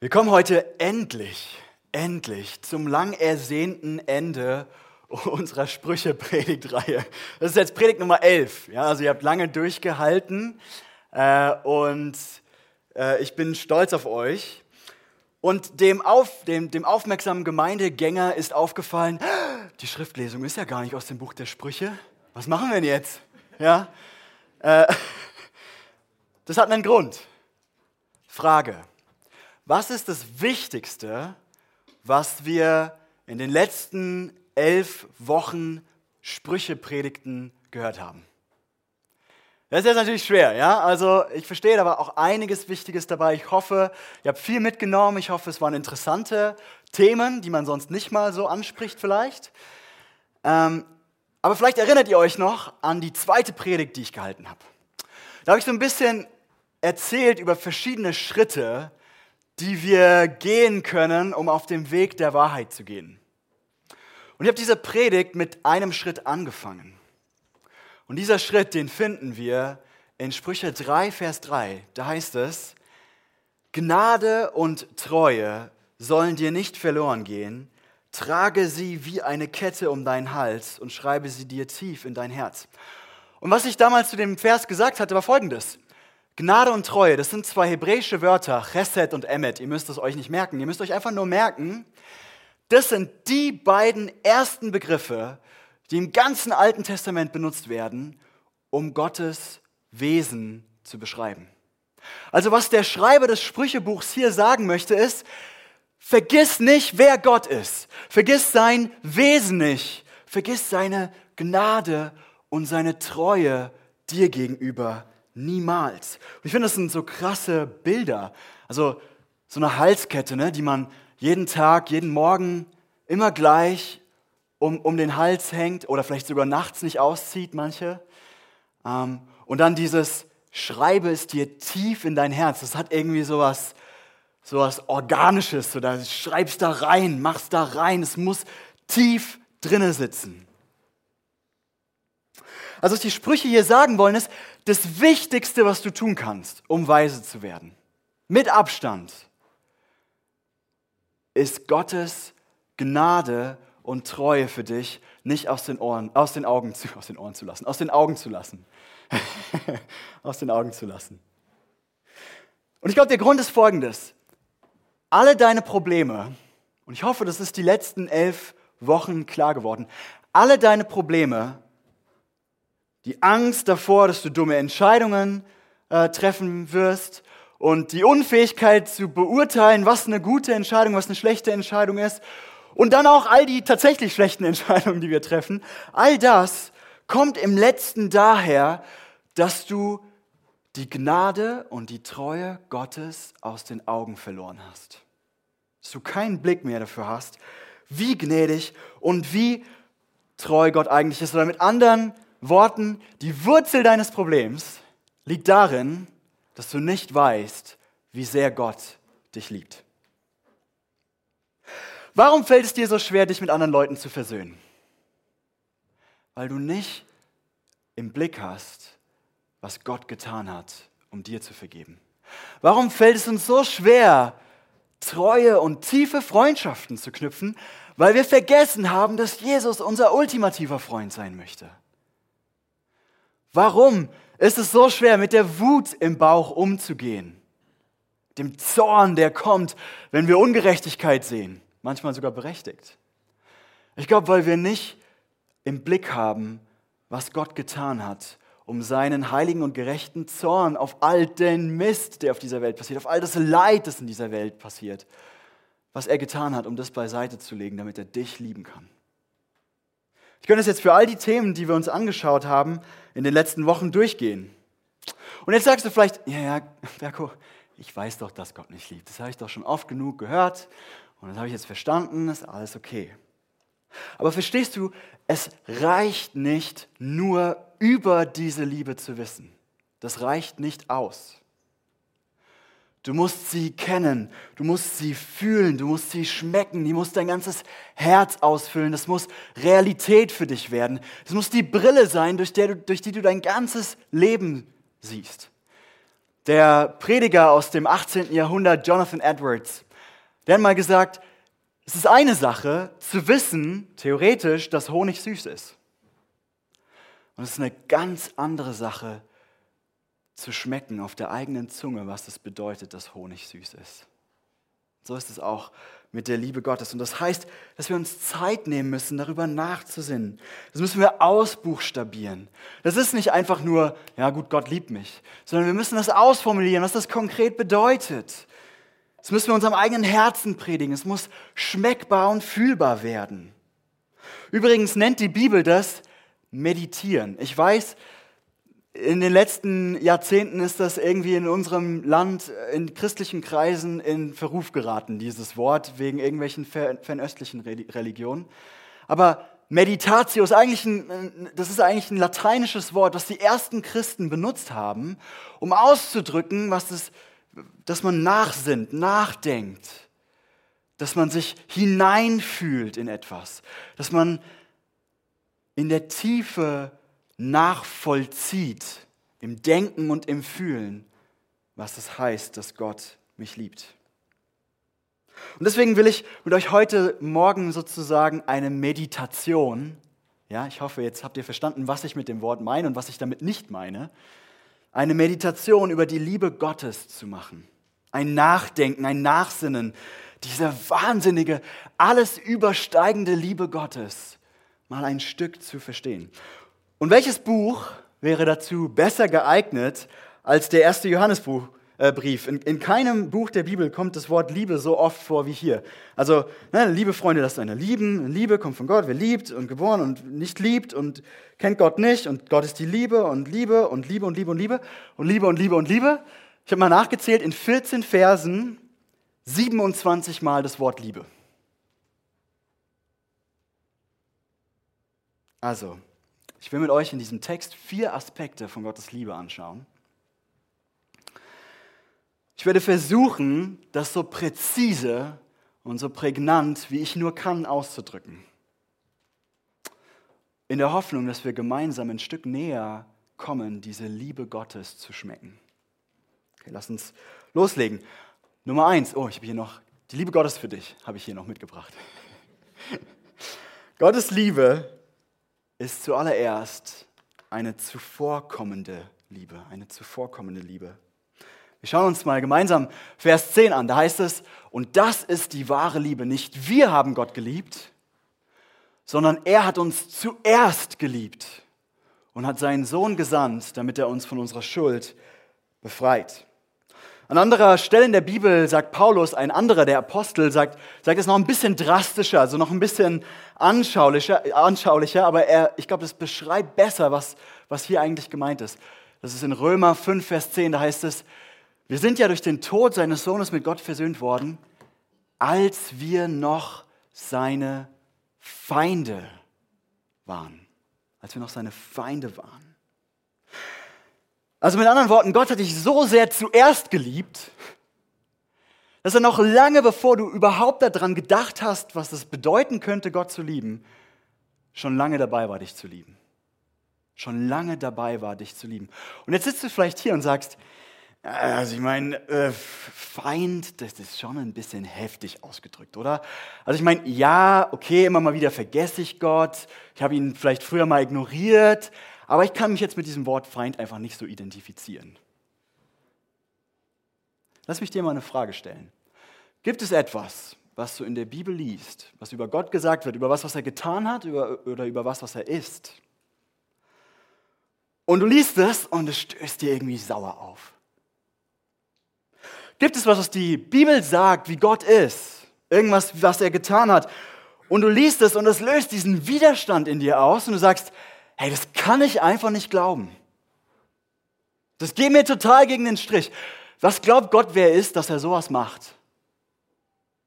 Wir kommen heute endlich, endlich zum lang ersehnten Ende unserer Sprüche-Predigtreihe. Das ist jetzt Predigt Nummer 11. Ja, also ihr habt lange durchgehalten äh, und äh, ich bin stolz auf euch. Und dem, auf, dem, dem aufmerksamen Gemeindegänger ist aufgefallen, die Schriftlesung ist ja gar nicht aus dem Buch der Sprüche. Was machen wir denn jetzt? Ja, äh, das hat einen Grund. Frage. Was ist das Wichtigste, was wir in den letzten elf Wochen Sprüche predigten gehört haben? Das ist jetzt natürlich schwer, ja? Also ich verstehe, da war auch einiges Wichtiges dabei. Ich hoffe, ihr habt viel mitgenommen. Ich hoffe, es waren interessante Themen, die man sonst nicht mal so anspricht vielleicht. Ähm, aber vielleicht erinnert ihr euch noch an die zweite Predigt, die ich gehalten habe. Da habe ich so ein bisschen erzählt über verschiedene Schritte, die wir gehen können, um auf dem Weg der Wahrheit zu gehen. Und ich habe diese Predigt mit einem Schritt angefangen. Und dieser Schritt, den finden wir in Sprüche 3, Vers 3. Da heißt es, Gnade und Treue sollen dir nicht verloren gehen, trage sie wie eine Kette um deinen Hals und schreibe sie dir tief in dein Herz. Und was ich damals zu dem Vers gesagt hatte, war folgendes. Gnade und Treue, das sind zwei hebräische Wörter, Chesed und Emet. Ihr müsst es euch nicht merken. Ihr müsst euch einfach nur merken, das sind die beiden ersten Begriffe, die im ganzen Alten Testament benutzt werden, um Gottes Wesen zu beschreiben. Also was der Schreiber des Sprüchebuchs hier sagen möchte, ist, vergiss nicht, wer Gott ist. Vergiss sein Wesen nicht. Vergiss seine Gnade und seine Treue dir gegenüber Niemals. Und ich finde, das sind so krasse Bilder. Also so eine Halskette, ne, die man jeden Tag, jeden Morgen immer gleich um, um den Hals hängt oder vielleicht sogar nachts nicht auszieht, manche. Ähm, und dann dieses Schreibe es dir tief in dein Herz. Das hat irgendwie sowas, sowas Organisches. So, da schreibst da rein, machst da rein. Es muss tief drinne sitzen. Also was die Sprüche hier sagen wollen, ist, das Wichtigste, was du tun kannst, um weise zu werden, mit Abstand, ist Gottes Gnade und Treue für dich nicht aus den Ohren, aus den Augen zu, aus den Ohren zu lassen, aus den Augen zu lassen. aus den Augen zu lassen. Und ich glaube, der Grund ist folgendes. Alle deine Probleme, und ich hoffe, das ist die letzten elf Wochen klar geworden, alle deine Probleme die Angst davor, dass du dumme Entscheidungen äh, treffen wirst und die Unfähigkeit zu beurteilen, was eine gute Entscheidung, was eine schlechte Entscheidung ist und dann auch all die tatsächlich schlechten Entscheidungen, die wir treffen, all das kommt im letzten daher, dass du die Gnade und die Treue Gottes aus den Augen verloren hast. Dass du keinen Blick mehr dafür hast, wie gnädig und wie treu Gott eigentlich ist. Oder mit anderen Worten, die Wurzel deines Problems liegt darin, dass du nicht weißt, wie sehr Gott dich liebt. Warum fällt es dir so schwer, dich mit anderen Leuten zu versöhnen? Weil du nicht im Blick hast, was Gott getan hat, um dir zu vergeben. Warum fällt es uns so schwer, treue und tiefe Freundschaften zu knüpfen? Weil wir vergessen haben, dass Jesus unser ultimativer Freund sein möchte. Warum ist es so schwer, mit der Wut im Bauch umzugehen? Dem Zorn, der kommt, wenn wir Ungerechtigkeit sehen, manchmal sogar berechtigt. Ich glaube, weil wir nicht im Blick haben, was Gott getan hat, um seinen heiligen und gerechten Zorn auf all den Mist, der auf dieser Welt passiert, auf all das Leid, das in dieser Welt passiert, was er getan hat, um das beiseite zu legen, damit er dich lieben kann. Ich könnte es jetzt für all die Themen, die wir uns angeschaut haben, in den letzten Wochen durchgehen. Und jetzt sagst du vielleicht, ja, ja, Berko, ich weiß doch, dass Gott mich liebt. Das habe ich doch schon oft genug gehört und das habe ich jetzt verstanden, ist alles okay. Aber verstehst du, es reicht nicht nur über diese Liebe zu wissen. Das reicht nicht aus. Du musst sie kennen, du musst sie fühlen, du musst sie schmecken, die muss dein ganzes Herz ausfüllen, das muss Realität für dich werden. Das muss die Brille sein, durch, der du, durch die du dein ganzes Leben siehst. Der Prediger aus dem 18. Jahrhundert, Jonathan Edwards, Der hat mal gesagt, es ist eine Sache zu wissen, theoretisch, dass Honig süß ist. Und es ist eine ganz andere Sache zu schmecken auf der eigenen Zunge, was es bedeutet, dass Honig süß ist. So ist es auch mit der Liebe Gottes. Und das heißt, dass wir uns Zeit nehmen müssen, darüber nachzusinnen. Das müssen wir ausbuchstabieren. Das ist nicht einfach nur, ja gut, Gott liebt mich, sondern wir müssen das ausformulieren, was das konkret bedeutet. Das müssen wir unserem eigenen Herzen predigen. Es muss schmeckbar und fühlbar werden. Übrigens nennt die Bibel das Meditieren. Ich weiß, in den letzten Jahrzehnten ist das irgendwie in unserem Land, in christlichen Kreisen in Verruf geraten, dieses Wort, wegen irgendwelchen fernöstlichen Religionen. Aber Meditatio ist eigentlich ein, das ist eigentlich ein lateinisches Wort, das die ersten Christen benutzt haben, um auszudrücken, was es, dass man nachsinnt, nachdenkt, dass man sich hineinfühlt in etwas, dass man in der Tiefe nachvollzieht, im Denken und im Fühlen, was es heißt, dass Gott mich liebt. Und deswegen will ich mit euch heute Morgen sozusagen eine Meditation, ja, ich hoffe, jetzt habt ihr verstanden, was ich mit dem Wort meine und was ich damit nicht meine, eine Meditation über die Liebe Gottes zu machen. Ein Nachdenken, ein Nachsinnen, diese wahnsinnige, alles übersteigende Liebe Gottes mal ein Stück zu verstehen. Und welches Buch wäre dazu besser geeignet als der erste Johannesbrief? Äh, in, in, keinem Buch der Bibel kommt das Wort Liebe so oft vor wie hier. Also, ne, liebe Freunde, das ist eine Lieben. Liebe kommt von Gott, wer liebt und geboren und nicht liebt und kennt Gott nicht und Gott ist die Liebe und Liebe und Liebe und Liebe und Liebe und Liebe und Liebe und Liebe. Ich habe mal nachgezählt, in 14 Versen 27 Mal das Wort Liebe. Also, ich will mit euch in diesem Text vier Aspekte von Gottes Liebe anschauen. Ich werde versuchen, das so präzise und so prägnant, wie ich nur kann, auszudrücken. In der Hoffnung, dass wir gemeinsam ein Stück näher kommen, diese Liebe Gottes zu schmecken. Okay, lass uns loslegen. Nummer eins, oh, ich habe hier noch, die Liebe Gottes für dich, habe ich hier noch mitgebracht. Gottes Liebe ist zuallererst eine zuvorkommende Liebe, eine zuvorkommende Liebe. Wir schauen uns mal gemeinsam Vers 10 an. Da heißt es, und das ist die wahre Liebe. Nicht wir haben Gott geliebt, sondern er hat uns zuerst geliebt und hat seinen Sohn gesandt, damit er uns von unserer Schuld befreit. An anderer Stelle in der Bibel sagt Paulus, ein anderer der Apostel, sagt, sagt es noch ein bisschen drastischer, also noch ein bisschen anschaulicher, anschaulicher aber er, ich glaube, das beschreibt besser, was, was hier eigentlich gemeint ist. Das ist in Römer 5, Vers 10, da heißt es, wir sind ja durch den Tod seines Sohnes mit Gott versöhnt worden, als wir noch seine Feinde waren. Als wir noch seine Feinde waren. Also mit anderen Worten, Gott hat dich so sehr zuerst geliebt, dass er noch lange bevor du überhaupt daran gedacht hast, was es bedeuten könnte, Gott zu lieben, schon lange dabei war, dich zu lieben. Schon lange dabei war, dich zu lieben. Und jetzt sitzt du vielleicht hier und sagst, also ich meine, äh, Feind, das ist schon ein bisschen heftig ausgedrückt, oder? Also ich meine, ja, okay, immer mal wieder vergesse ich Gott, ich habe ihn vielleicht früher mal ignoriert, aber ich kann mich jetzt mit diesem Wort Feind einfach nicht so identifizieren. Lass mich dir mal eine Frage stellen. Gibt es etwas, was du in der Bibel liest, was über Gott gesagt wird, über was, was er getan hat über, oder über was, was er ist? Und du liest es und es stößt dir irgendwie sauer auf. Gibt es was, was die Bibel sagt, wie Gott ist? Irgendwas, was er getan hat? Und du liest es und es löst diesen Widerstand in dir aus und du sagst, hey, das kann ich einfach nicht glauben. Das geht mir total gegen den Strich. Was glaubt Gott, wer er ist, dass er sowas macht?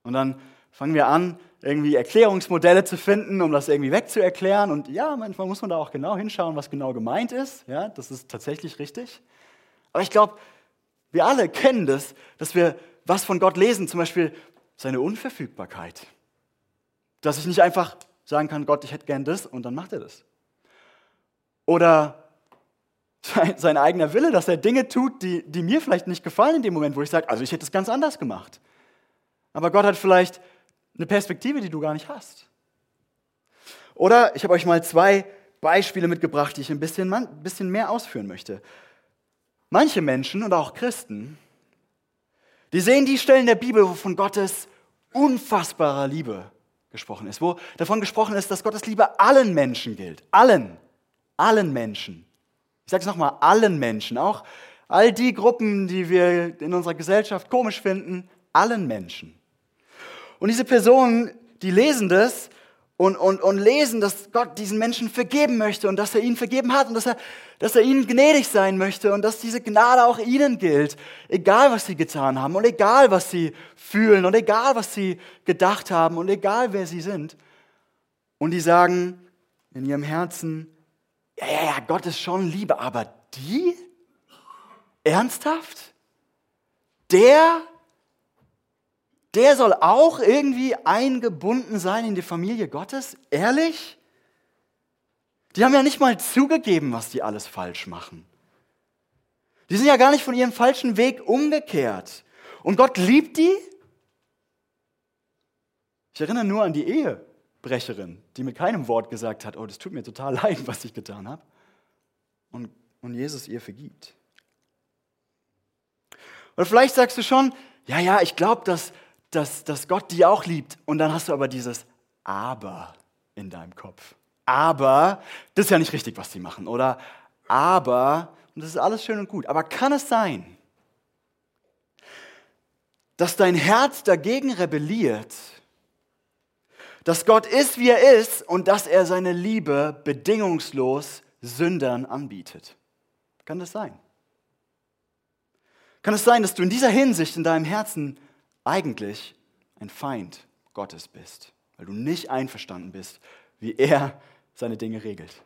Und dann fangen wir an, irgendwie Erklärungsmodelle zu finden, um das irgendwie wegzuerklären. Und ja, manchmal muss man da auch genau hinschauen, was genau gemeint ist. Ja, das ist tatsächlich richtig. Aber ich glaube, wir alle kennen das, dass wir was von Gott lesen, zum Beispiel seine Unverfügbarkeit. Dass ich nicht einfach sagen kann, Gott, ich hätte gern das und dann macht er das. Oder sein, sein, eigener Wille, dass er Dinge tut, die, die mir vielleicht nicht gefallen in dem Moment, wo ich sage, also ich hätte es ganz anders gemacht. Aber Gott hat vielleicht eine Perspektive, die du gar nicht hast. Oder ich habe euch mal zwei Beispiele mitgebracht, die ich ein bisschen, ein bisschen mehr ausführen möchte. Manche Menschen und auch Christen, die sehen die Stellen der Bibel, wo von Gottes unfassbarer Liebe gesprochen ist, wo davon gesprochen ist, dass Gottes Liebe allen Menschen gilt. Allen. Allen Menschen. Ich sage es nochmal, allen Menschen. Auch all die Gruppen, die wir in unserer Gesellschaft komisch finden, allen Menschen. Und diese Personen, die lesen das und, und, und lesen, dass Gott diesen Menschen vergeben möchte und dass er ihnen vergeben hat und dass er, dass er ihnen gnädig sein möchte und dass diese Gnade auch ihnen gilt, egal was sie getan haben und egal was sie fühlen und egal was sie gedacht haben und egal wer sie sind. Und die sagen in ihrem Herzen, ja, ja, ja, Gott ist schon Liebe, aber die? Ernsthaft? Der der soll auch irgendwie eingebunden sein in die Familie Gottes? Ehrlich? Die haben ja nicht mal zugegeben, was die alles falsch machen. Die sind ja gar nicht von ihrem falschen Weg umgekehrt. Und Gott liebt die? Ich erinnere nur an die Ehebrecherin, die mit keinem Wort gesagt hat, oh, das tut mir total leid, was ich getan habe. Und, und Jesus ihr vergibt. Oder vielleicht sagst du schon, ja, ja, ich glaube, dass dass, dass Gott die auch liebt. Und dann hast du aber dieses Aber in deinem Kopf. Aber, das ist ja nicht richtig, was sie machen, oder? Aber, und das ist alles schön und gut, aber kann es sein, dass dein Herz dagegen rebelliert, dass Gott ist, wie er ist und dass er seine Liebe bedingungslos Sündern anbietet? Kann das sein? Kann es sein, dass du in dieser Hinsicht in deinem Herzen eigentlich ein Feind Gottes bist, weil du nicht einverstanden bist, wie er seine Dinge regelt.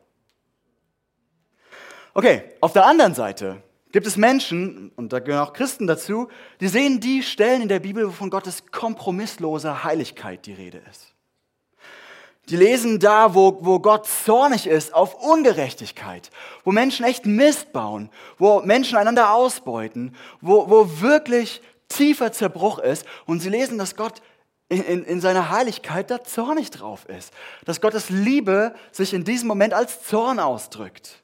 Okay, auf der anderen Seite gibt es Menschen, und da gehören auch Christen dazu, die sehen die Stellen in der Bibel, wo von Gottes kompromissloser Heiligkeit die Rede ist. Die lesen da, wo, wo Gott zornig ist auf Ungerechtigkeit, wo Menschen echt Mist bauen, wo Menschen einander ausbeuten, wo, wo wirklich tiefer Zerbruch ist und sie lesen, dass Gott in, in, in, seiner Heiligkeit da zornig drauf ist. Dass Gottes Liebe sich in diesem Moment als Zorn ausdrückt.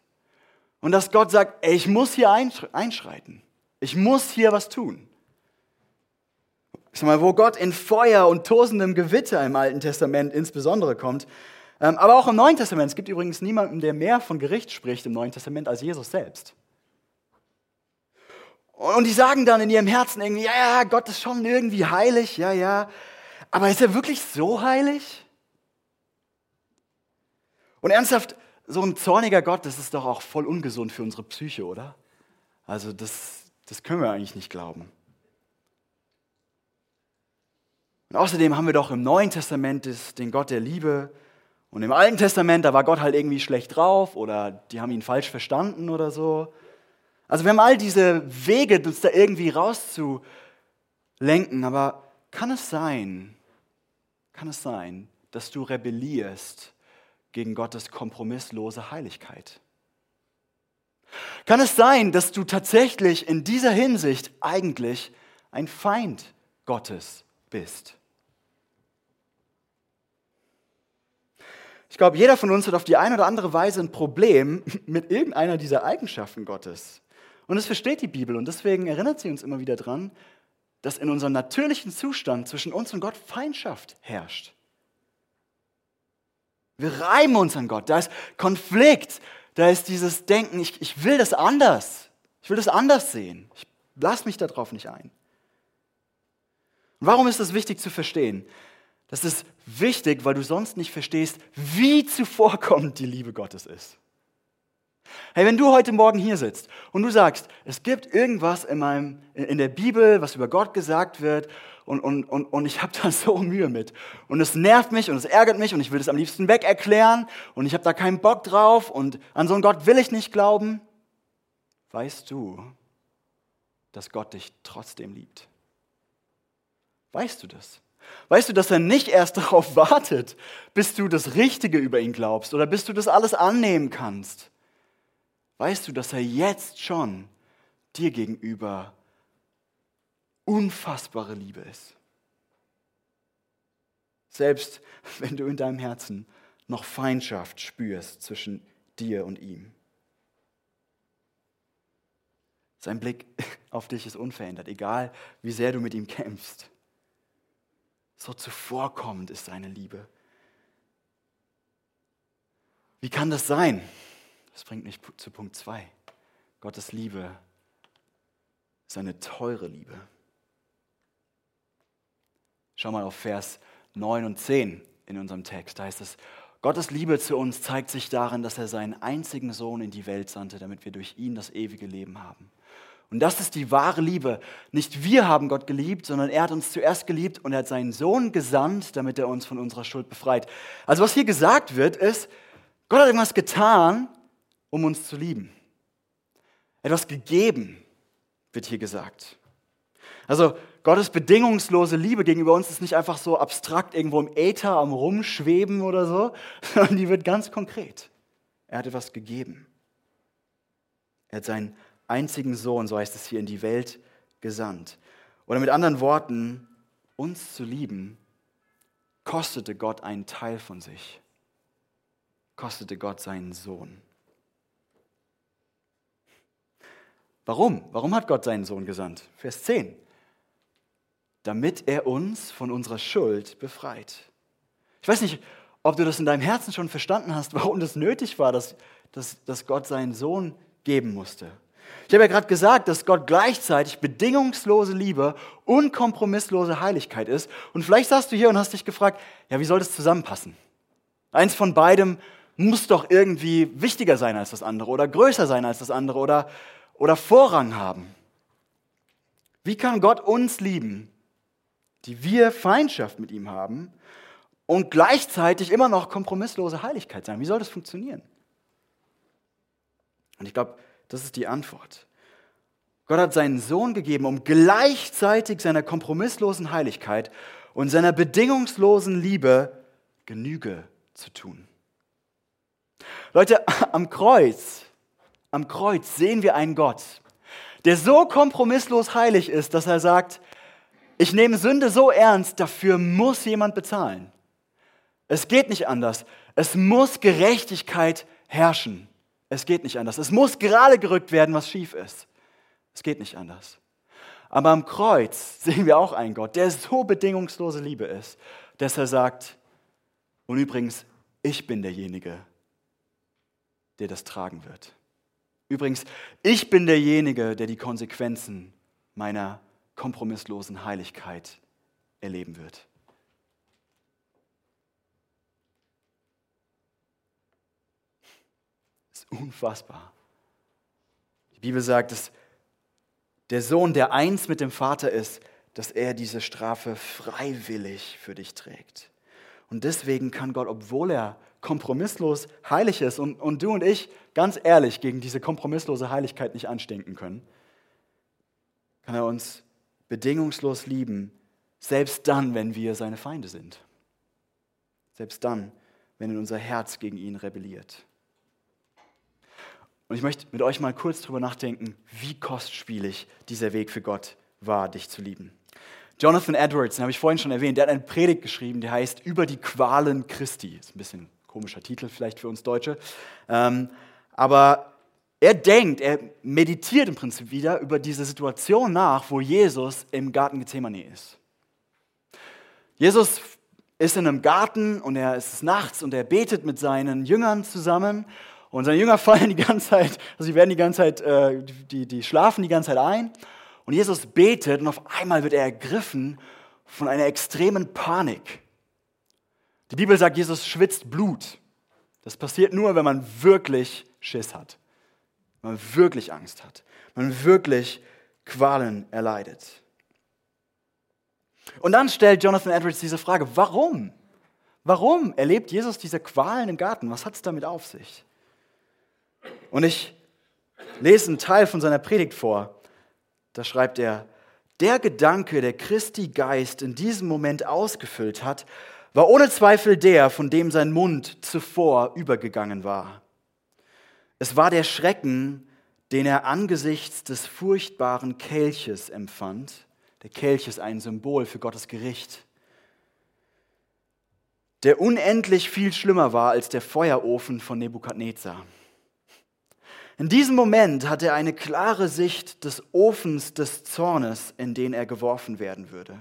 Und dass Gott sagt, ey, ich muss hier einschreiten. Ich muss hier was tun. Ich mal, wo Gott in Feuer und tosendem Gewitter im Alten Testament insbesondere kommt, ähm, aber auch im Neuen Testament. Es gibt übrigens niemanden, der mehr von Gericht spricht im Neuen Testament als Jesus selbst. Und die sagen dann in ihrem Herzen irgendwie, ja, ja, Gott ist schon irgendwie heilig, ja, ja. Aber ist er wirklich so heilig? Und ernsthaft, so ein zorniger Gott, das ist doch auch voll ungesund für unsere Psyche, oder? Also das, das können wir eigentlich nicht glauben. Und außerdem haben wir doch im Neuen Testament den Gott der Liebe. Und im Alten Testament, da war Gott halt irgendwie schlecht drauf oder die haben ihn falsch verstanden oder so. Also wir haben all diese Wege, uns da irgendwie rauszulenken, aber kann es sein, kann es sein, dass du rebellierst gegen Gottes kompromisslose Heiligkeit? Kann es sein, dass du tatsächlich in dieser Hinsicht eigentlich ein Feind Gottes bist? Ich glaube, jeder von uns hat auf die eine oder andere Weise ein Problem mit irgendeiner dieser Eigenschaften Gottes. Und das versteht die Bibel und deswegen erinnert sie uns immer wieder daran, dass in unserem natürlichen Zustand zwischen uns und Gott Feindschaft herrscht. Wir reiben uns an Gott, da ist Konflikt, da ist dieses Denken, ich, ich will das anders, ich will das anders sehen, ich lasse mich darauf nicht ein. Und warum ist das wichtig zu verstehen? Das ist wichtig, weil du sonst nicht verstehst, wie zuvorkommend die Liebe Gottes ist. Hey, wenn du heute Morgen hier sitzt und du sagst, es gibt irgendwas in, meinem, in der Bibel, was über Gott gesagt wird und, und, und, und ich habe da so Mühe mit und es nervt mich und es ärgert mich und ich will es am liebsten weg erklären und ich habe da keinen Bock drauf und an so einen Gott will ich nicht glauben, weißt du, dass Gott dich trotzdem liebt? Weißt du das? Weißt du, dass er nicht erst darauf wartet, bis du das Richtige über ihn glaubst oder bis du das alles annehmen kannst? weißt du, dass er jetzt schon dir gegenüber unfassbare Liebe ist. Selbst wenn du in deinem Herzen noch Feindschaft spürst zwischen dir und ihm. Sein Blick auf dich ist unverändert, egal wie sehr du mit ihm kämpfst. So zuvorkommend ist seine Liebe. Wie kann das sein? Das bringt mich zu Punkt 2. Gottes Liebe ist eine teure Liebe. Schau mal auf Vers 9 und 10 in unserem Text. Da heißt es, Gottes Liebe zu uns zeigt sich darin, dass er seinen einzigen Sohn in die Welt sandte, damit wir durch ihn das ewige Leben haben. Und das ist die wahre Liebe. Nicht wir haben Gott geliebt, sondern er hat uns zuerst geliebt und er hat seinen Sohn gesandt, damit er uns von unserer Schuld befreit. Also was hier gesagt wird, ist, Gott hat irgendwas getan, um uns zu lieben. Etwas gegeben, wird hier gesagt. Also Gottes bedingungslose Liebe gegenüber uns ist nicht einfach so abstrakt irgendwo im Äther am Rumschweben oder so, sondern die wird ganz konkret. Er hat etwas gegeben. Er hat seinen einzigen Sohn, so heißt es hier, in die Welt gesandt. Oder mit anderen Worten, uns zu lieben, kostete Gott einen Teil von sich. Kostete Gott seinen Sohn. Warum? Warum hat Gott seinen Sohn gesandt? Vers 10 damit er uns von unserer Schuld befreit. Ich weiß nicht, ob du das in deinem Herzen schon verstanden hast, warum das nötig war, dass, dass, dass Gott seinen Sohn geben musste. Ich habe ja gerade gesagt, dass Gott gleichzeitig bedingungslose Liebe und kompromisslose Heiligkeit ist. Und vielleicht saßt du hier und hast dich gefragt, ja, wie soll das zusammenpassen? Eins von beidem muss doch irgendwie wichtiger sein als das andere oder größer sein als das andere oder, oder Vorrang haben. Wie kann Gott uns lieben die wir Feindschaft mit ihm haben und gleichzeitig immer noch kompromisslose Heiligkeit sein. Wie soll das funktionieren? Und ich glaube, das ist die Antwort. Gott hat seinen Sohn gegeben, um gleichzeitig seiner kompromisslosen Heiligkeit und seiner bedingungslosen Liebe Genüge zu tun. Leute, am Kreuz, am Kreuz sehen wir einen Gott, der so kompromisslos heilig ist, dass er sagt, ich nehme Sünde so ernst, dafür muss jemand bezahlen. Es geht nicht anders. Es muss Gerechtigkeit herrschen. Es geht nicht anders. Es muss gerade gerückt werden, was schief ist. Es geht nicht anders. Aber am Kreuz sehen wir auch einen Gott, der so bedingungslose Liebe ist, dass er sagt, und übrigens, ich bin derjenige, der das tragen wird. Übrigens, ich bin derjenige, der die Konsequenzen meiner kompromisslosen Heiligkeit erleben wird. Das ist unfassbar. Die Bibel sagt, dass der Sohn, der eins mit dem Vater ist, dass er diese Strafe freiwillig für dich trägt. Und deswegen kann Gott, obwohl er kompromisslos heilig ist und, und du und ich ganz ehrlich gegen diese kompromisslose Heiligkeit nicht anstinken können, kann er uns bedingungslos lieben, selbst dann, wenn wir seine Feinde sind. Selbst dann, wenn unser Herz gegen ihn rebelliert. Und ich möchte mit euch mal kurz darüber nachdenken, wie kostspielig dieser Weg für Gott war, dich zu lieben. Jonathan Edwards, den habe ich vorhin schon erwähnt, der hat eine Predigt geschrieben, die heißt Über die Qualen Christi. Ist ein bisschen ein komischer Titel vielleicht für uns Deutsche. Ähm, aber er denkt, er meditiert im Prinzip wieder über diese Situation nach, wo Jesus im Garten Gethsemane ist. Jesus ist in einem Garten und er ist nachts und er betet mit seinen Jüngern zusammen und seine Jünger fallen die ganze Zeit, also sie werden die ganze Zeit, äh, die, die schlafen die ganze Zeit ein und Jesus betet und auf einmal wird er ergriffen von einer extremen Panik. Die Bibel sagt, Jesus schwitzt Blut. Das passiert nur, wenn man wirklich Schiss hat man wirklich Angst hat, man wirklich Qualen erleidet. Und dann stellt Jonathan Edwards diese Frage, warum? Warum erlebt Jesus diese Qualen im Garten? Was hat es damit auf sich? Und ich lese einen Teil von seiner Predigt vor. Da schreibt er, der Gedanke, der Christi Geist in diesem Moment ausgefüllt hat, war ohne Zweifel der, von dem sein Mund zuvor übergegangen war. Es war der Schrecken, den er angesichts des furchtbaren Kelches empfand. Der Kelch ist ein Symbol für Gottes Gericht. der unendlich viel schlimmer war als der Feuerofen von Nebukadnezar. In diesem Moment hat er eine klare Sicht des Ofens des Zornes, in den er geworfen werden würde.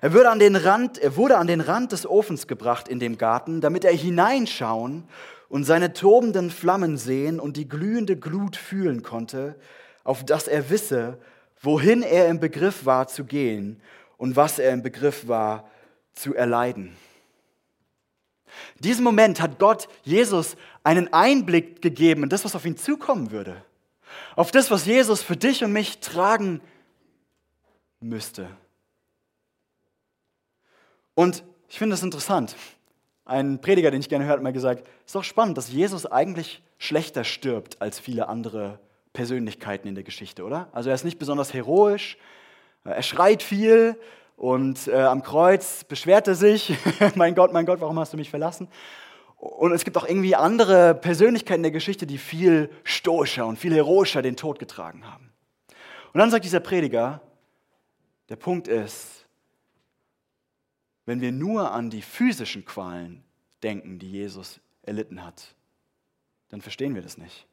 Er, würde an den Rand, er wurde an den Rand des Ofens gebracht in dem Garten, damit er hineinschauen und seine tobenden Flammen sehen und die glühende Glut fühlen konnte, auf dass er wisse, wohin er im Begriff war zu gehen und was er im Begriff war zu erleiden. In diesem Moment hat Gott Jesus einen Einblick gegeben in das, was auf ihn zukommen würde. Auf das, was Jesus für dich und mich tragen müsste. Und ich finde das interessant. Ein Prediger, den ich gerne höre, hat mal gesagt, es ist doch spannend, dass Jesus eigentlich schlechter stirbt als viele andere Persönlichkeiten in der Geschichte, oder? Also er ist nicht besonders heroisch, er schreit viel und äh, am Kreuz beschwert er sich, mein Gott, mein Gott, warum hast du mich verlassen? Und es gibt auch irgendwie andere Persönlichkeiten der Geschichte, die viel stoischer und viel heroischer den Tod getragen haben. Und dann sagt dieser Prediger, der Punkt ist, wenn wir nur an die physischen Qualen denken, die Jesus erlitten hat, dann verstehen wir das nicht.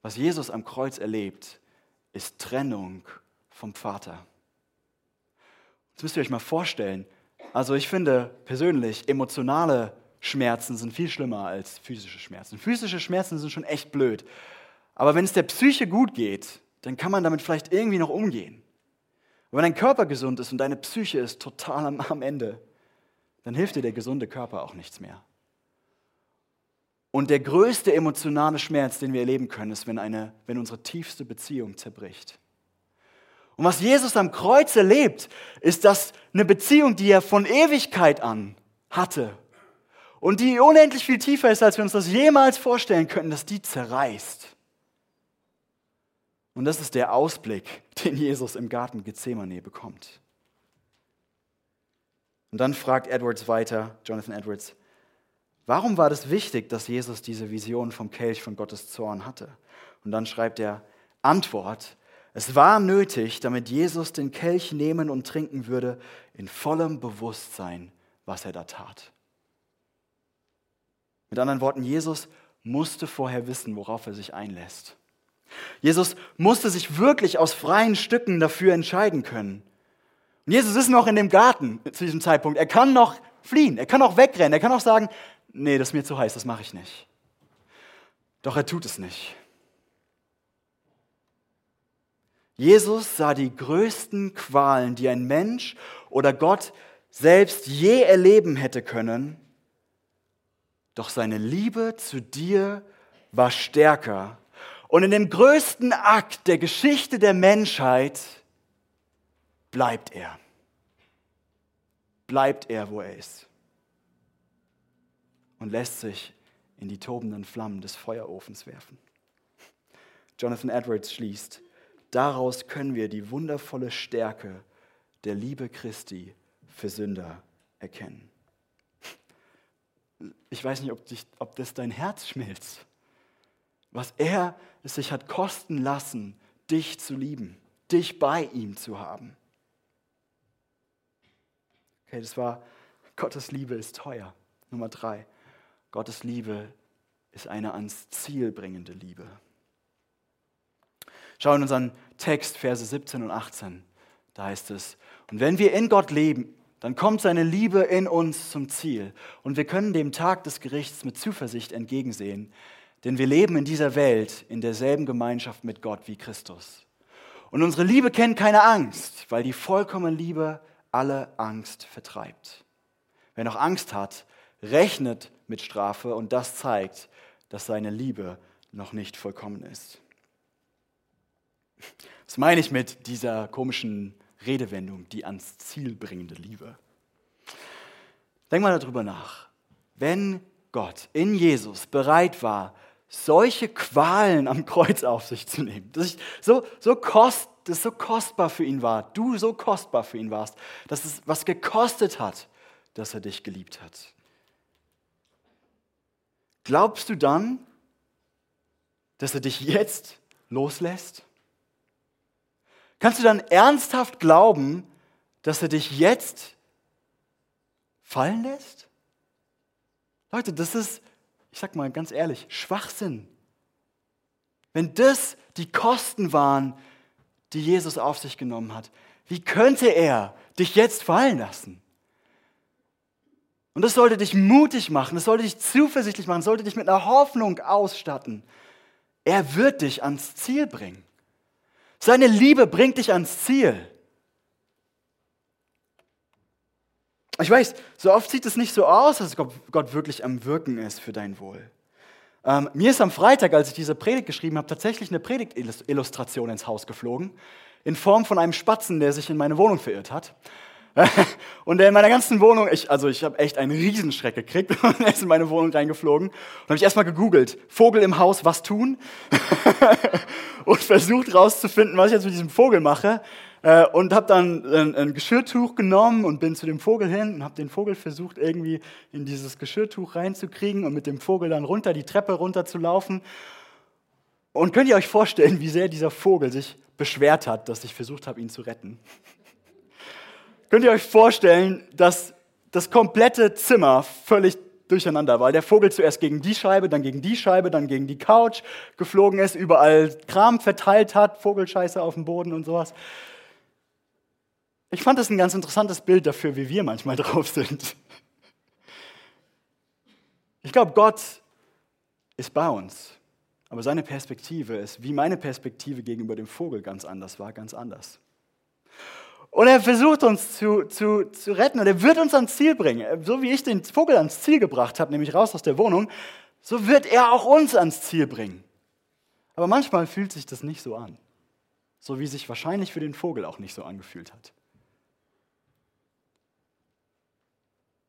Was Jesus am Kreuz erlebt, ist Trennung vom Vater. Das müsst ihr euch mal vorstellen. Also ich finde persönlich, emotionale Schmerzen sind viel schlimmer als physische Schmerzen. Physische Schmerzen sind schon echt blöd. Aber wenn es der Psyche gut geht, dann kann man damit vielleicht irgendwie noch umgehen. Und wenn dein Körper gesund ist und deine Psyche ist total am, Ende, dann hilft dir der gesunde Körper auch nichts mehr. Und der größte emotionale Schmerz, den wir erleben können, ist, wenn, eine, wenn unsere tiefste Beziehung zerbricht. Und was Jesus am Kreuz erlebt, ist, dass eine Beziehung, die er von Ewigkeit an hatte und die unendlich viel tiefer ist, als wir uns das jemals vorstellen könnten, dass die zerreißt. Und das ist der Ausblick, den Jesus im Garten Gethsemane bekommt. Und dann fragt Edwards weiter, Jonathan Edwards, warum war das wichtig, dass Jesus diese Vision vom Kelch von Gottes Zorn hatte? Und dann schreibt er, Antwort, es war nötig, damit Jesus den Kelch nehmen und trinken würde, in vollem Bewusstsein, was er da tat. Mit anderen Worten, Jesus musste vorher wissen, worauf er sich einlässt. Jesus musste sich wirklich aus freien Stücken dafür entscheiden können. Und Jesus ist noch in dem Garten zu diesem Zeitpunkt. Er kann noch fliehen, er kann noch wegrennen, er kann auch sagen, nee, das ist mir zu heiß, das mache ich nicht. Doch er tut es nicht. Jesus sah die größten Qualen, die ein Mensch oder Gott selbst je erleben hätte können, doch seine Liebe zu dir war stärker und in dem größten Akt der Geschichte der Menschheit bleibt er. Bleibt er, wo er ist. Und lässt sich in die tobenden Flammen des Feuerofens werfen. Jonathan Edwards schließt, daraus können wir die wundervolle Stärke der Liebe Christi für Sünder erkennen. Ich weiß nicht, ob, dich, ob das dein Herz schmilzt was er es sich hat kosten lassen, dich zu lieben, dich bei ihm zu haben. Okay, das war, Gottes Liebe ist teuer. Nummer drei, Gottes Liebe ist eine ans Ziel bringende Liebe. Schau in unseren Text, Verse 17 und 18. Da heißt es, und wenn wir in Gott leben, dann kommt seine Liebe in uns zum Ziel und wir können dem Tag des Gerichts mit Zuversicht entgegensehen, denn wir leben in dieser Welt in derselben Gemeinschaft mit Gott wie Christus. Und unsere Liebe kennt keine Angst, weil die vollkommene Liebe alle Angst vertreibt. Wer noch Angst hat, rechnet mit Strafe und das zeigt, dass seine Liebe noch nicht vollkommen ist. Was meine ich mit dieser komischen Redewendung, die ans Ziel bringende Liebe? Denk mal darüber nach. Wenn Gott in Jesus bereit war, solche Qualen am Kreuz auf sich zu nehmen. Dass so, so kost, das so kostbar für ihn war, du so kostbar für ihn warst, dass es was gekostet hat, dass er dich geliebt hat. Glaubst du dann, dass er dich jetzt loslässt? Kannst du dann ernsthaft glauben, dass er dich jetzt fallen lässt? Leute, das ist, ich sag mal ganz ehrlich, Schwachsinn. Wenn das die Kosten waren, die Jesus auf sich genommen hat, wie könnte er dich jetzt fallen lassen? Und das sollte dich mutig machen, das sollte dich zuversichtlich machen, das sollte dich mit einer Hoffnung ausstatten. Er wird dich ans Ziel bringen. Seine Liebe bringt dich ans Ziel. Ich weiß, so oft sieht es nicht so aus, dass Gott wirklich am Wirken ist für dein Wohl. Ähm, mir ist am Freitag, als ich diese Predigt geschrieben habe, tatsächlich eine Predigtillustration ins Haus geflogen, in Form von einem Spatzen, der sich in meine Wohnung verirrt hat. und in meiner ganzen Wohnung, ich, also ich habe echt einen Riesenschreck gekriegt und er ist in meine Wohnung reingeflogen. Und habe ich erstmal gegoogelt, Vogel im Haus, was tun? und versucht rauszufinden, was ich jetzt mit diesem Vogel mache. Äh, und habe dann ein, ein, Geschirrtuch genommen und bin zu dem Vogel hin und habe den Vogel versucht, irgendwie in dieses Geschirrtuch reinzukriegen und mit dem Vogel dann runter, die Treppe runter zu laufen. Und könnt ihr euch vorstellen, wie sehr dieser Vogel sich beschwert hat, dass ich versucht habe, ihn zu retten? Könnt ihr euch vorstellen, dass das komplette Zimmer völlig durcheinander war. Der Vogel zuerst gegen die Scheibe, dann gegen die Scheibe, dann gegen die Couch geflogen ist, überall Kram verteilt hat, Vogelscheiße auf dem Boden und sowas. Ich fand das ein ganz interessantes Bild dafür, wie wir manchmal drauf sind. Ich glaube, Gott ist bei uns, aber seine Perspektive ist, wie meine Perspektive gegenüber dem Vogel ganz anders war, ganz anders. Und er versucht uns zu, zu, zu retten und er wird uns ans Ziel bringen. So wie ich den Vogel ans Ziel gebracht habe, nämlich raus aus der Wohnung, so wird er auch uns ans Ziel bringen. Aber manchmal fühlt sich das nicht so an. So wie sich wahrscheinlich für den Vogel auch nicht so angefühlt hat.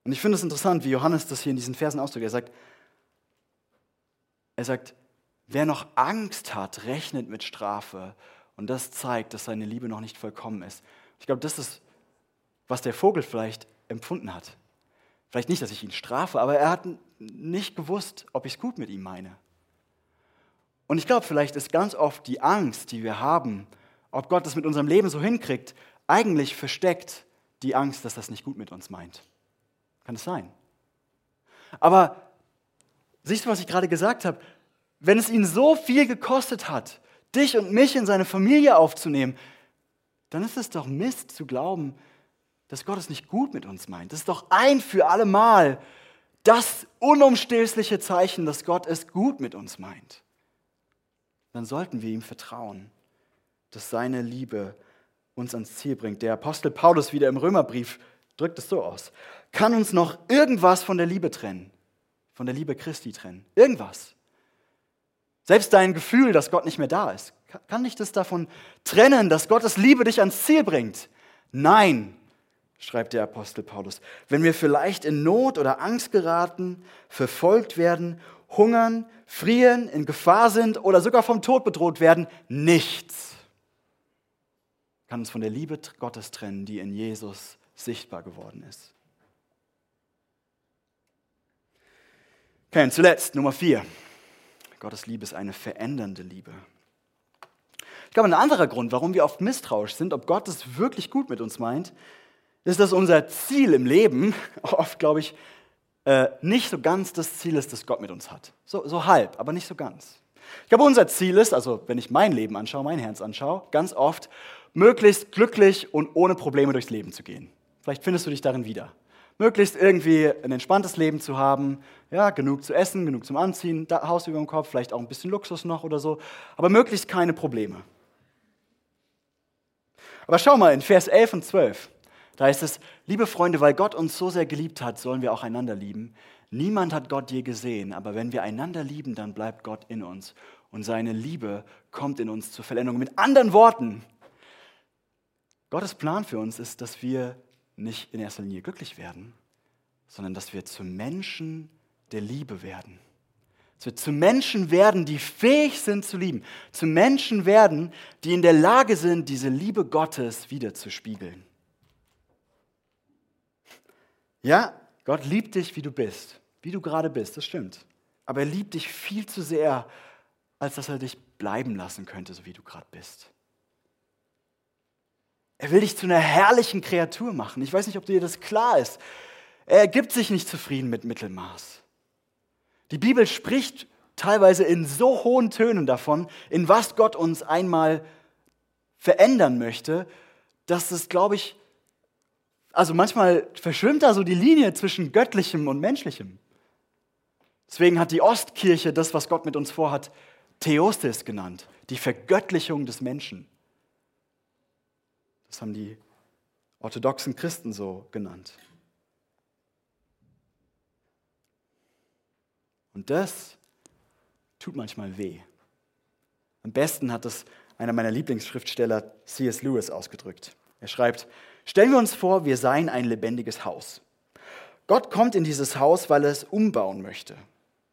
Und ich finde es interessant, wie Johannes das hier in diesen Versen ausdrückt. Er sagt, er sagt, wer noch Angst hat, rechnet mit Strafe. Und das zeigt, dass seine Liebe noch nicht vollkommen ist. Ich glaube, das ist, was der Vogel vielleicht empfunden hat. Vielleicht nicht, dass ich ihn strafe, aber er hat nicht gewusst, ob ich es gut mit ihm meine. Und ich glaube, vielleicht ist ganz oft die Angst, die wir haben, ob Gott das mit unserem Leben so hinkriegt, eigentlich versteckt die Angst, dass das nicht gut mit uns meint. Kann es sein? Aber siehst du, was ich gerade gesagt habe? Wenn es ihn so viel gekostet hat, dich und mich in seine Familie aufzunehmen, dann ist es doch Mist zu glauben, dass Gott es nicht gut mit uns meint. Das ist doch ein für alle Mal das unumstößliche Zeichen, dass Gott es gut mit uns meint. Dann sollten wir ihm vertrauen, dass seine Liebe uns ans Ziel bringt. Der Apostel Paulus wieder im Römerbrief drückt es so aus. Kann uns noch irgendwas von der Liebe trennen? Von der Liebe Christi trennen? Irgendwas? Selbst dein Gefühl, dass Gott nicht mehr da ist, kann dich das davon trennen, dass Gottes Liebe dich ans Ziel bringt? Nein, schreibt der Apostel Paulus. Wenn wir vielleicht in Not oder Angst geraten, verfolgt werden, hungern, frieren, in Gefahr sind oder sogar vom Tod bedroht werden, nichts kann uns von der Liebe Gottes trennen, die in Jesus sichtbar geworden ist. Okay, und zuletzt Nummer vier. Gottes Liebe ist eine verändernde Liebe. Glaube, ein anderer Grund, warum wir oft misstrauisch sind, ob Gott es wirklich gut mit uns meint, ist, dass unser Ziel im Leben oft, glaube ich, äh, nicht so ganz das Ziel ist, das Gott mit uns hat. So, so halb, aber nicht so ganz. Ich glaube, unser Ziel ist, also wenn ich mein Leben anschaue, mein Herz anschaue, ganz oft möglichst glücklich und ohne Probleme durchs Leben zu gehen. Vielleicht findest du dich darin wieder möglichst irgendwie ein entspanntes Leben zu haben, ja, genug zu essen, genug zum Anziehen, Haus über dem Kopf, vielleicht auch ein bisschen Luxus noch oder so, aber möglichst keine Probleme. Aber schau mal in Vers 11 und 12, da heißt es, liebe Freunde, weil Gott uns so sehr geliebt hat, sollen wir auch einander lieben. Niemand hat Gott je gesehen, aber wenn wir einander lieben, dann bleibt Gott in uns und seine Liebe kommt in uns zur Vollendung. Mit anderen Worten, Gottes Plan für uns ist, dass wir nicht in erster Linie glücklich werden, sondern dass wir zu Menschen der Liebe werden. Dass wir zu Menschen werden, die fähig sind zu lieben. Zu Menschen werden, die in der Lage sind, diese Liebe Gottes wiederzuspiegeln. Ja, Gott liebt dich, wie du bist, wie du gerade bist, das stimmt. Aber er liebt dich viel zu sehr, als dass er dich bleiben lassen könnte, so wie du gerade bist. Er will dich zu einer herrlichen Kreatur machen. Ich weiß nicht, ob dir das klar ist. Er gibt sich nicht zufrieden mit Mittelmaß. Die Bibel spricht teilweise in so hohen Tönen davon, in was Gott uns einmal verändern möchte, dass es, glaube ich, also manchmal verschwimmt da so die Linie zwischen göttlichem und menschlichem. Deswegen hat die Ostkirche das, was Gott mit uns vorhat, Theostis genannt, die Vergöttlichung des Menschen. Das haben die orthodoxen Christen so genannt. Und das tut manchmal weh. Am besten hat es einer meiner Lieblingsschriftsteller C.S. Lewis ausgedrückt. Er schreibt, stellen wir uns vor, wir seien ein lebendiges Haus. Gott kommt in dieses Haus, weil er es umbauen möchte.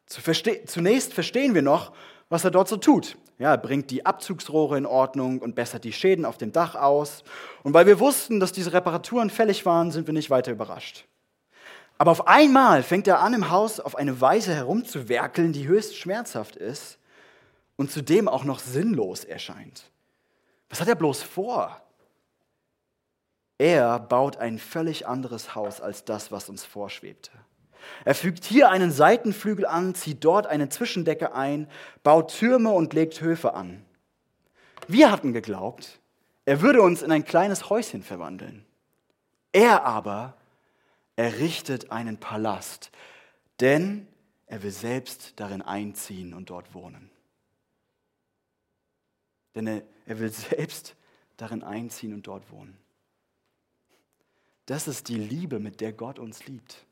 Zunächst verstehen wir noch, was er dort so tut. Ja, er bringt die Abzugsrohre in Ordnung und bessert die Schäden auf dem Dach aus. Und weil wir wussten, dass diese Reparaturen fällig waren, sind wir nicht weiter überrascht. Aber auf einmal fängt er an, im Haus auf eine Weise herumzuwerkeln, die höchst schmerzhaft ist und zudem auch noch sinnlos erscheint. Was hat er bloß vor? Er baut ein völlig anderes Haus als das, was uns vorschwebte. Er fügt hier einen Seitenflügel an, zieht dort eine Zwischendecke ein, baut Türme und legt Höfe an. Wir hatten geglaubt, er würde uns in ein kleines Häuschen verwandeln. Er aber errichtet einen Palast, denn er will selbst darin einziehen und dort wohnen. Denn er, er will selbst darin einziehen und dort wohnen. Das ist die Liebe, mit der Gott uns liebt.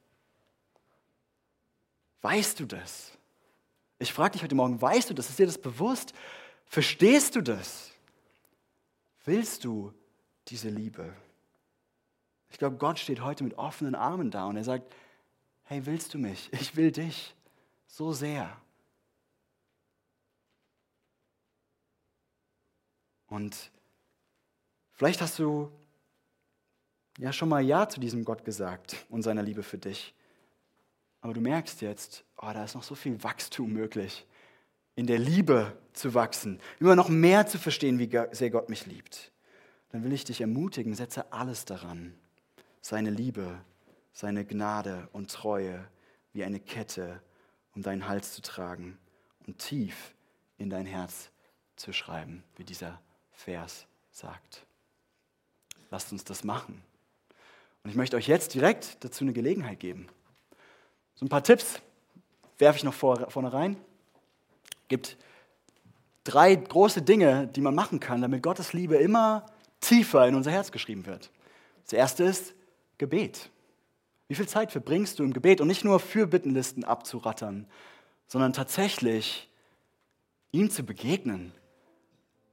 Weißt du das? Ich frage dich heute Morgen, weißt du das? Ist dir das bewusst? Verstehst du das? Willst du diese Liebe? Ich glaube, Gott steht heute mit offenen Armen da und er sagt, hey, willst du mich? Ich will dich so sehr. Und vielleicht hast du ja schon mal Ja zu diesem Gott gesagt und seiner Liebe für dich. Aber du merkst jetzt, oh, da ist noch so viel Wachstum möglich, in der Liebe zu wachsen, immer noch mehr zu verstehen, wie sehr Gott mich liebt. Dann will ich dich ermutigen, setze alles daran, seine Liebe, seine Gnade und Treue wie eine Kette um deinen Hals zu tragen und tief in dein Herz zu schreiben, wie dieser Vers sagt. Lasst uns das machen. Und ich möchte euch jetzt direkt dazu eine Gelegenheit geben. So ein paar Tipps werfe ich noch vor, vorne rein. Es gibt drei große Dinge, die man machen kann, damit Gottes Liebe immer tiefer in unser Herz geschrieben wird. Das erste ist Gebet. Wie viel Zeit verbringst du im Gebet und nicht nur für Bittenlisten abzurattern, sondern tatsächlich ihm zu begegnen,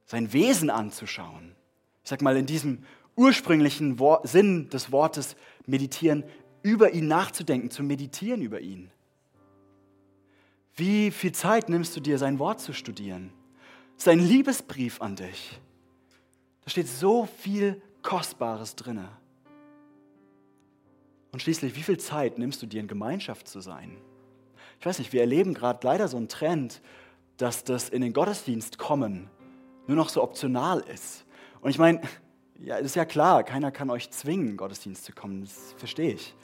sein Wesen anzuschauen? Ich sag mal, in diesem ursprünglichen Sinn des Wortes meditieren, über ihn nachzudenken, zu meditieren über ihn. Wie viel Zeit nimmst du dir, sein Wort zu studieren? Sein Liebesbrief an dich. Da steht so viel Kostbares drin. Und schließlich, wie viel Zeit nimmst du dir in Gemeinschaft zu sein? Ich weiß nicht, wir erleben gerade leider so einen Trend, dass das in den Gottesdienst kommen nur noch so optional ist. Und ich meine, ja, ist ja klar, keiner kann euch zwingen, Gottesdienst zu kommen. Das verstehe ich.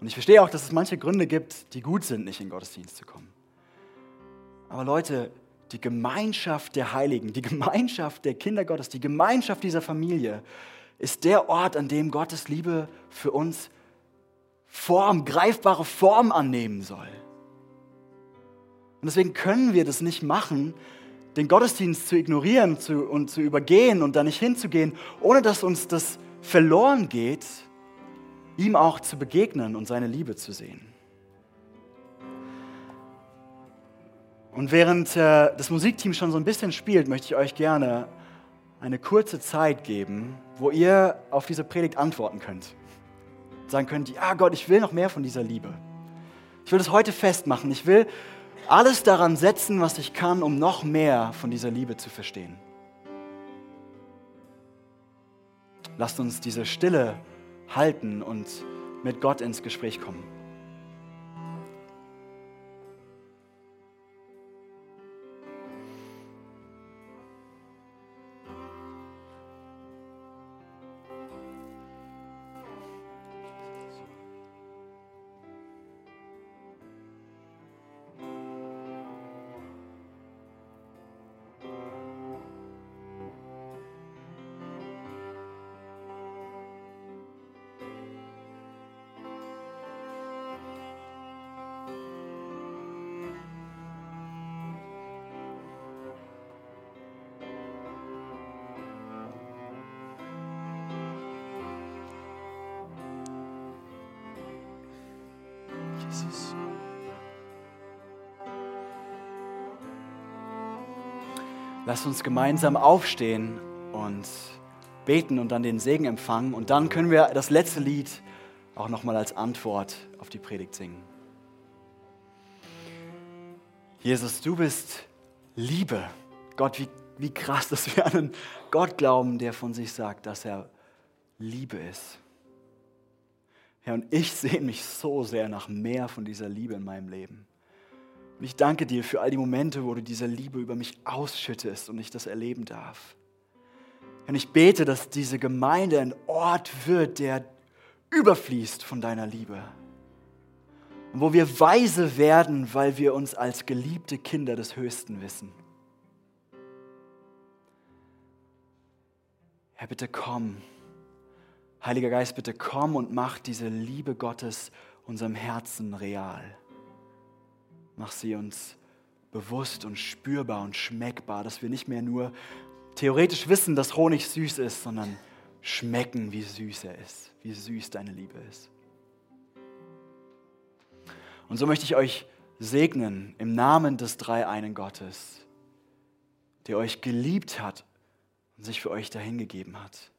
Und ich verstehe auch, dass es manche Gründe gibt, die gut sind, nicht in Gottesdienst zu kommen. Aber Leute, die Gemeinschaft der Heiligen, die Gemeinschaft der Kinder Gottes, die Gemeinschaft dieser Familie ist der Ort, an dem Gottes Liebe für uns Form, greifbare Form annehmen soll. Und deswegen können wir das nicht machen, den Gottesdienst zu ignorieren und zu übergehen und da nicht hinzugehen, ohne dass uns das verloren geht, ihm auch zu begegnen und seine Liebe zu sehen. Und während äh, das Musikteam schon so ein bisschen spielt, möchte ich euch gerne eine kurze Zeit geben, wo ihr auf diese Predigt antworten könnt. Sagen könnt, ja Gott, ich will noch mehr von dieser Liebe. Ich will das heute festmachen. Ich will alles daran setzen, was ich kann, um noch mehr von dieser Liebe zu verstehen. Lasst uns diese Stille halten und mit Gott ins Gespräch kommen. Lass uns gemeinsam aufstehen und beten und dann den Segen empfangen. Und dann können wir das letzte Lied auch nochmal als Antwort auf die Predigt singen. Jesus, du bist Liebe. Gott, wie, wie krass, dass wir an einen Gott glauben, der von sich sagt, dass er Liebe ist. Ja, und ich sehne mich so sehr nach mehr von dieser Liebe in meinem Leben. Und ich danke dir für all die Momente, wo du diese Liebe über mich ausschüttest und ich das erleben darf. Und ich bete, dass diese Gemeinde ein Ort wird, der überfließt von deiner Liebe. Und wo wir weise werden, weil wir uns als geliebte Kinder des Höchsten wissen. Herr, bitte komm. Heiliger Geist, bitte komm und mach diese Liebe Gottes unserem Herzen real. Mach sie uns bewusst und spürbar und schmeckbar, dass wir nicht mehr nur theoretisch wissen, dass Honig süß ist, sondern schmecken, wie süß er ist, wie süß deine Liebe ist. Und so möchte ich euch segnen im Namen des dreieinen Gottes, der euch geliebt hat und sich für euch dahingegeben hat,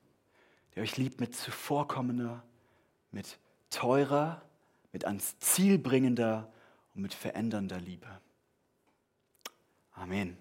der euch liebt mit zuvorkommender, mit teurer, mit ans Ziel bringender und mit verändernder Liebe. Amen.